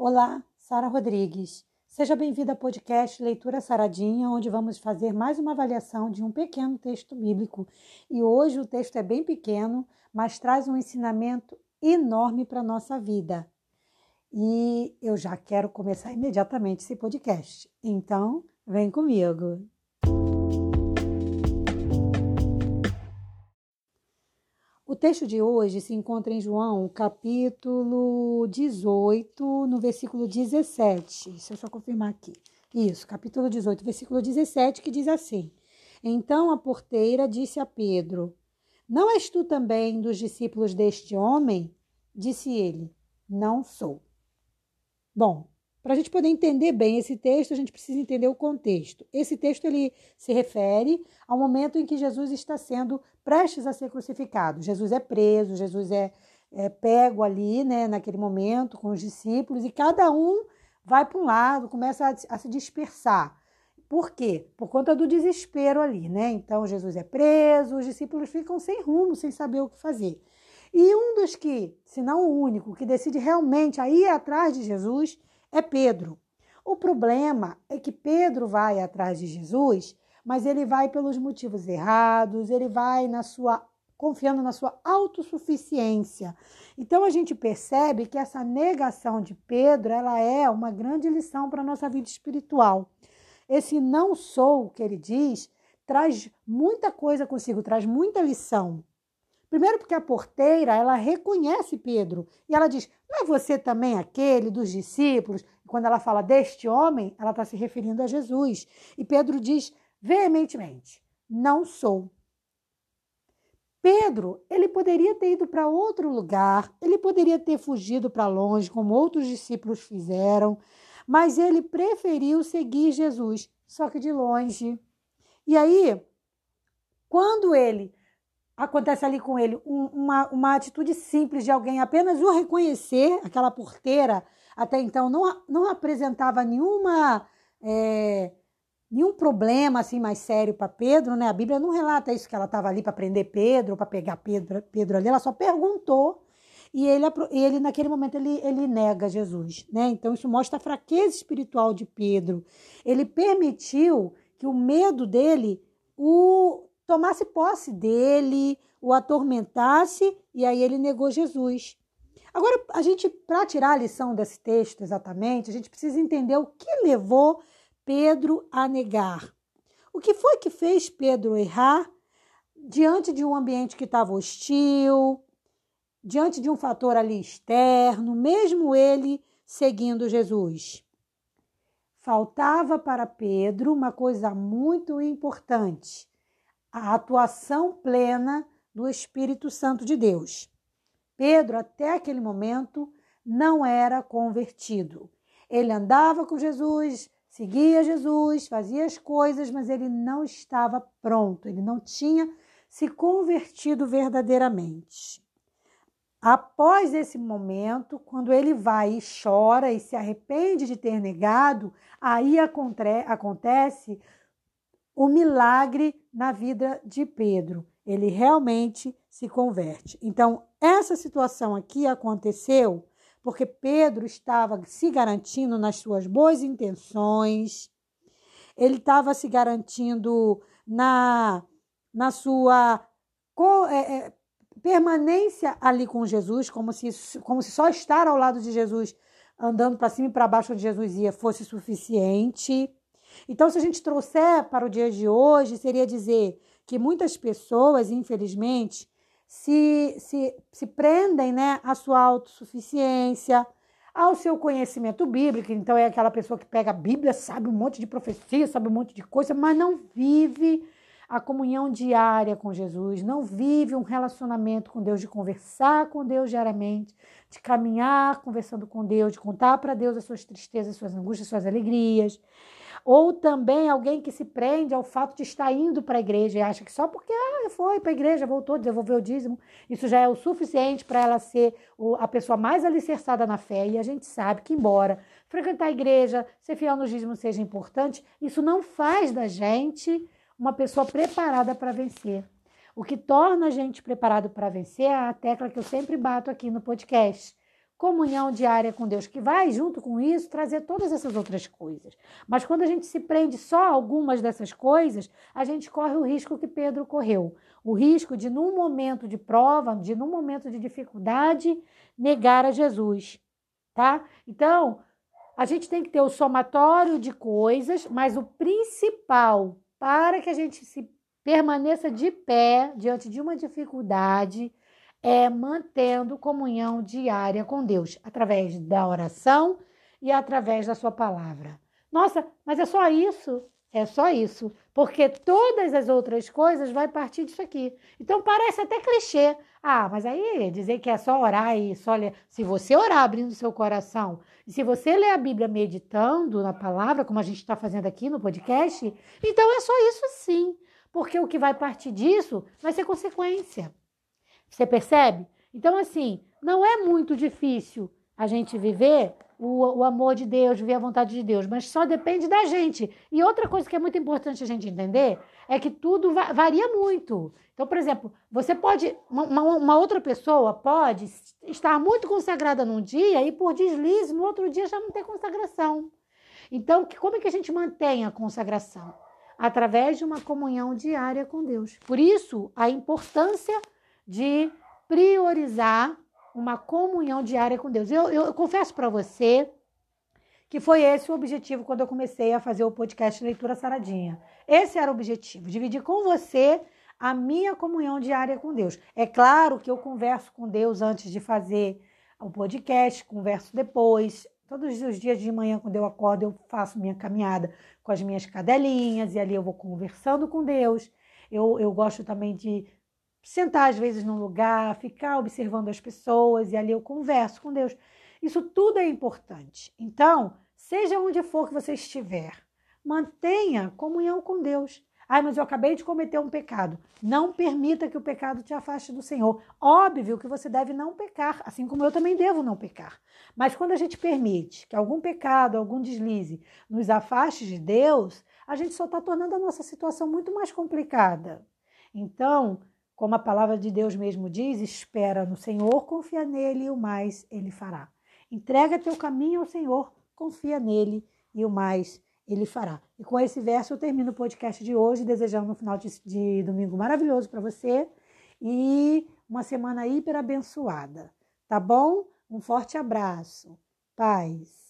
Olá, Sara Rodrigues. Seja bem-vinda ao podcast Leitura Saradinha, onde vamos fazer mais uma avaliação de um pequeno texto bíblico. E hoje o texto é bem pequeno, mas traz um ensinamento enorme para a nossa vida. E eu já quero começar imediatamente esse podcast. Então, vem comigo. Texto de hoje se encontra em João, capítulo 18, no versículo 17. Deixa eu só confirmar aqui. Isso, capítulo 18, versículo 17, que diz assim: Então a porteira disse a Pedro: Não és tu também dos discípulos deste homem? Disse ele: Não sou. Bom, para a gente poder entender bem esse texto, a gente precisa entender o contexto. Esse texto ele se refere ao momento em que Jesus está sendo prestes a ser crucificado. Jesus é preso, Jesus é, é pego ali, né, naquele momento com os discípulos e cada um vai para um lado, começa a, a se dispersar. Por quê? Por conta do desespero ali, né? Então Jesus é preso, os discípulos ficam sem rumo, sem saber o que fazer. E um dos que, se não o único, que decide realmente ir atrás de Jesus é Pedro. O problema é que Pedro vai atrás de Jesus, mas ele vai pelos motivos errados, ele vai na sua confiando na sua autossuficiência. Então a gente percebe que essa negação de Pedro, ela é uma grande lição para a nossa vida espiritual. Esse não sou que ele diz traz muita coisa consigo, traz muita lição. Primeiro porque a porteira, ela reconhece Pedro e ela diz: "Não é você também aquele dos discípulos?" Quando ela fala deste homem, ela está se referindo a Jesus. E Pedro diz veementemente: "Não sou." Pedro, ele poderia ter ido para outro lugar, ele poderia ter fugido para longe, como outros discípulos fizeram, mas ele preferiu seguir Jesus, só que de longe. E aí, quando ele acontece ali com ele um, uma, uma atitude simples de alguém apenas o reconhecer, aquela porteira até então não, não apresentava nenhuma é, nenhum problema assim mais sério para Pedro, né? A Bíblia não relata isso que ela estava ali para prender Pedro, para pegar Pedro, Pedro ali, ela só perguntou e ele, ele naquele momento ele, ele nega Jesus, né? Então isso mostra a fraqueza espiritual de Pedro. Ele permitiu que o medo dele o tomasse posse dele, o atormentasse e aí ele negou Jesus. Agora, a gente, para tirar a lição desse texto exatamente, a gente precisa entender o que levou Pedro a negar. O que foi que fez Pedro errar diante de um ambiente que estava hostil, diante de um fator ali externo, mesmo ele seguindo Jesus? Faltava para Pedro uma coisa muito importante a atuação plena do Espírito Santo de Deus. Pedro, até aquele momento, não era convertido. Ele andava com Jesus, seguia Jesus, fazia as coisas, mas ele não estava pronto, ele não tinha se convertido verdadeiramente. Após esse momento, quando ele vai e chora e se arrepende de ter negado, aí acontece o milagre na vida de Pedro. Ele realmente se converte. Então, essa situação aqui aconteceu porque Pedro estava se garantindo nas suas boas intenções, ele estava se garantindo na, na sua é, é, permanência ali com Jesus, como se, como se só estar ao lado de Jesus, andando para cima e para baixo onde Jesus ia, fosse suficiente. Então, se a gente trouxer para o dia de hoje, seria dizer que muitas pessoas, infelizmente, se, se, se prendem né, à sua autossuficiência, ao seu conhecimento bíblico. Então, é aquela pessoa que pega a Bíblia, sabe um monte de profecia, sabe um monte de coisa, mas não vive a comunhão diária com Jesus, não vive um relacionamento com Deus, de conversar com Deus diariamente, de caminhar conversando com Deus, de contar para Deus as suas tristezas, suas angústias, suas alegrias. Ou também alguém que se prende ao fato de estar indo para a igreja e acha que só porque ah, foi para a igreja, voltou, devolveu o dízimo, isso já é o suficiente para ela ser a pessoa mais alicerçada na fé. E a gente sabe que, embora frequentar a igreja, ser fiel no dízimo seja importante, isso não faz da gente uma pessoa preparada para vencer. O que torna a gente preparado para vencer é a tecla que eu sempre bato aqui no podcast. Comunhão diária com Deus, que vai, junto com isso, trazer todas essas outras coisas. Mas quando a gente se prende só a algumas dessas coisas, a gente corre o risco que Pedro correu. O risco de, num momento de prova, de num momento de dificuldade, negar a Jesus. Tá? Então, a gente tem que ter o somatório de coisas, mas o principal para que a gente se permaneça de pé diante de uma dificuldade é mantendo comunhão diária com Deus, através da oração e através da sua palavra. Nossa, mas é só isso? É só isso, porque todas as outras coisas vai partir disso aqui. Então parece até clichê. Ah, mas aí dizer que é só orar e só ler. Se você orar abrindo seu coração, e se você ler a Bíblia meditando na palavra, como a gente está fazendo aqui no podcast, então é só isso sim. Porque o que vai partir disso vai ser consequência. Você percebe? Então, assim, não é muito difícil a gente viver o, o, amor de Deus, viver a vontade de Deus, mas só depende da gente. E outra coisa que é muito importante a gente entender é que tudo va varia muito. Então, por exemplo, você pode, uma, uma, outra pessoa pode estar muito consagrada num dia e por deslize no outro dia já não ter consagração. Então, como é que a gente mantém a consagração? Através de uma comunhão diária com Deus. Por isso, a importância de priorizar uma comunhão diária com Deus. Eu, eu, eu confesso para você que foi esse o objetivo quando eu comecei a fazer o podcast Leitura Saradinha. Esse era o objetivo, dividir com você a minha comunhão diária com Deus. É claro que eu converso com Deus antes de fazer o podcast, converso depois. Todos os dias de manhã, quando eu acordo, eu faço minha caminhada com as minhas cadelinhas e ali eu vou conversando com Deus. Eu, eu gosto também de sentar às vezes num lugar, ficar observando as pessoas e ali eu converso com Deus. Isso tudo é importante. Então, seja onde for que você estiver, mantenha comunhão com Deus. Ai, mas eu acabei de cometer um pecado. Não permita que o pecado te afaste do Senhor. Óbvio que você deve não pecar, assim como eu também devo não pecar. Mas quando a gente permite que algum pecado, algum deslize nos afaste de Deus, a gente só está tornando a nossa situação muito mais complicada. Então, como a palavra de Deus mesmo diz, espera no Senhor, confia nele e o mais ele fará. Entrega teu caminho ao Senhor, confia nele e o mais ele fará. E com esse verso eu termino o podcast de hoje, desejando um final de, de domingo maravilhoso para você e uma semana hiper abençoada. Tá bom? Um forte abraço. Paz.